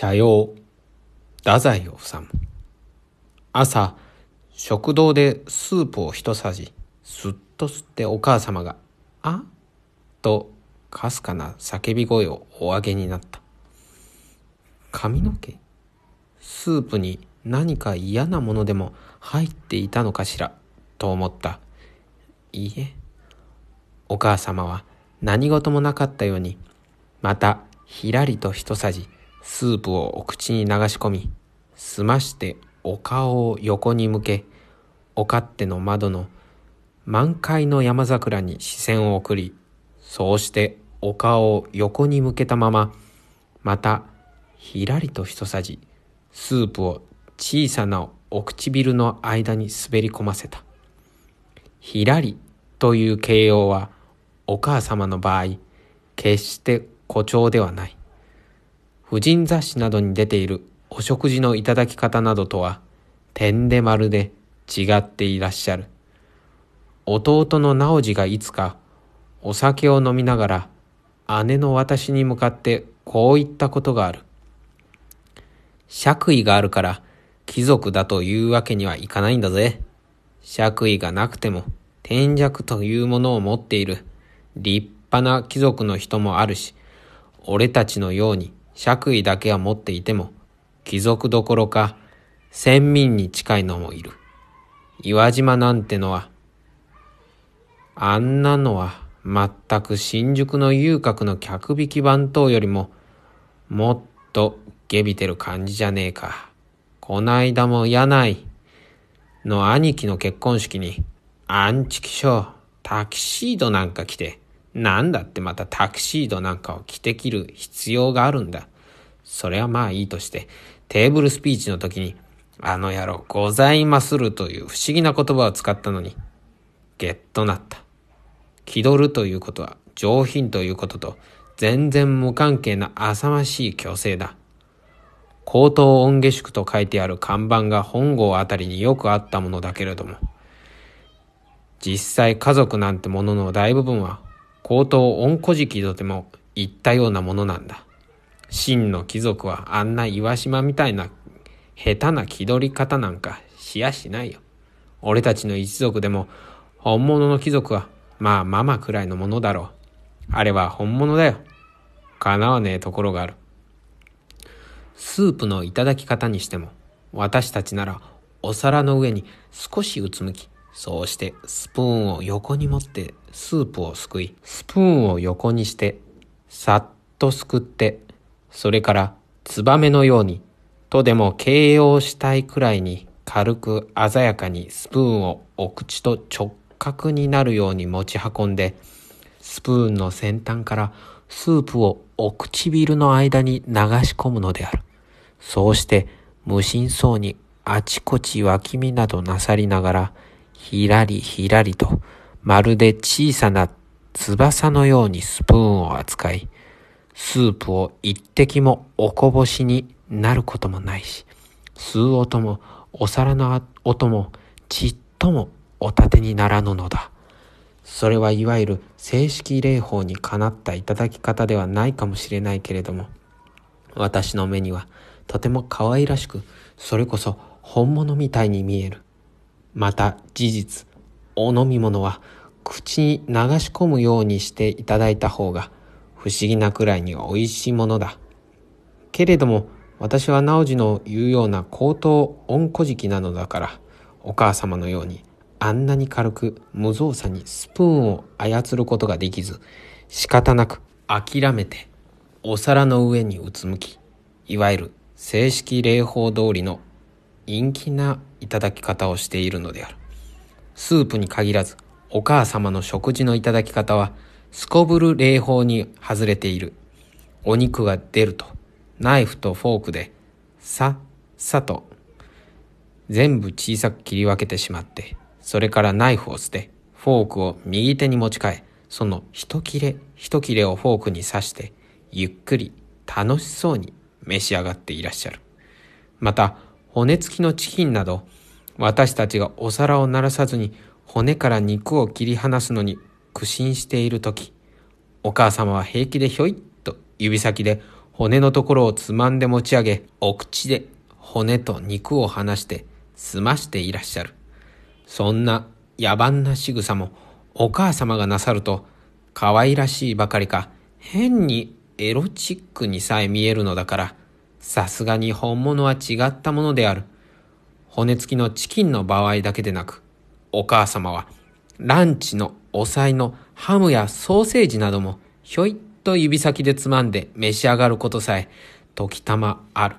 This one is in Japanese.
社用太宰治。朝食堂でスープを一さじすっと吸ってお母様が「あ？とかすかな叫び声をお上げになった。髪の毛スープに何か嫌なものでも入っていたのかしらと思った。いいえ。お母様は何事もなかったようにまたひらりと一さじスープをお口に流し込み済ましてお顔を横に向けお勝手の窓の満開の山桜に視線を送りそうしてお顔を横に向けたまままたひらりと一さじスープを小さなお唇の間に滑り込ませた。ひらりという形容はお母様の場合決して誇張ではない。婦人雑誌などに出ているお食事のいただき方などとは点でまるで違っていらっしゃる。弟の直次がいつかお酒を飲みながら姉の私に向かってこう言ったことがある。爵位があるから貴族だというわけにはいかないんだぜ。爵位がなくても天弱というものを持っている立派な貴族の人もあるし、俺たちのように爵位だけは持っていても、貴族どころか、先民に近いのもいる。岩島なんてのは、あんなのは全く新宿の遊郭の客引き番頭よりも、もっとげびてる感じじゃねえか。こないだも柳の兄貴の結婚式に、アンチキショー、タキシードなんか着て、なんだってまたタキシードなんかを着てきる必要があるんだ。それはまあいいとして、テーブルスピーチの時に、あの野郎、ございまするという不思議な言葉を使ったのに、ゲッとなった。気取るということは上品ということと全然無関係な浅ましい虚勢だ。高等音下宿と書いてある看板が本郷あたりによくあったものだけれども、実際家族なんてものの大部分は高等恩古事記とでも言ったようなものなんだ。真の貴族はあんな岩島みたいな下手な気取り方なんかしやしないよ。俺たちの一族でも本物の貴族はまあママくらいのものだろう。あれは本物だよ。叶わねえところがある。スープのいただき方にしても私たちならお皿の上に少しうつむきそうしてスプーンを横に持ってスープをすくい、スプーンを横にして、さっとすくって、それからツバメのように、とでも形容したいくらいに軽く鮮やかにスプーンをお口と直角になるように持ち運んで、スプーンの先端からスープをお唇の間に流し込むのである。そうして無心そうにあちこち脇見などなさりながら、ひらりひらりと、まるで小さな翼のようにスプーンを扱い、スープを一滴もおこぼしになることもないし、吸う音もお皿の音もちっともお立てにならぬのだ。それはいわゆる正式礼法にかなったいただき方ではないかもしれないけれども、私の目にはとても可愛らしく、それこそ本物みたいに見える。また事実、お飲み物は口に流し込むようにしていただいた方が不思議なくらいに美味しいものだ。けれども私は直次の言うような高等温古敷なのだからお母様のようにあんなに軽く無造作にスプーンを操ることができず仕方なく諦めてお皿の上にうつむきいわゆる正式礼法通りの陰気ないただき方をしているのである。スープに限らず、お母様の食事のいただき方は、すこぶる礼法に外れている。お肉が出ると、ナイフとフォークで、さ、さと、全部小さく切り分けてしまって、それからナイフを捨て、フォークを右手に持ち替え、その一切れ一切れをフォークに刺して、ゆっくり楽しそうに召し上がっていらっしゃる。また、骨付きのチキンなど、私たちがお皿を鳴らさずに骨から肉を切り離すのに苦心している時、お母様は平気でひょいっと指先で骨のところをつまんで持ち上げ、お口で骨と肉を離して済ましていらっしゃる。そんな野蛮な仕草もお母様がなさると可愛らしいばかりか変にエロチックにさえ見えるのだからさすがに本物は違ったものである。骨付きのチキンの場合だけでなくお母様はランチのお菜のハムやソーセージなどもひょいっと指先でつまんで召し上がることさえ時たまある。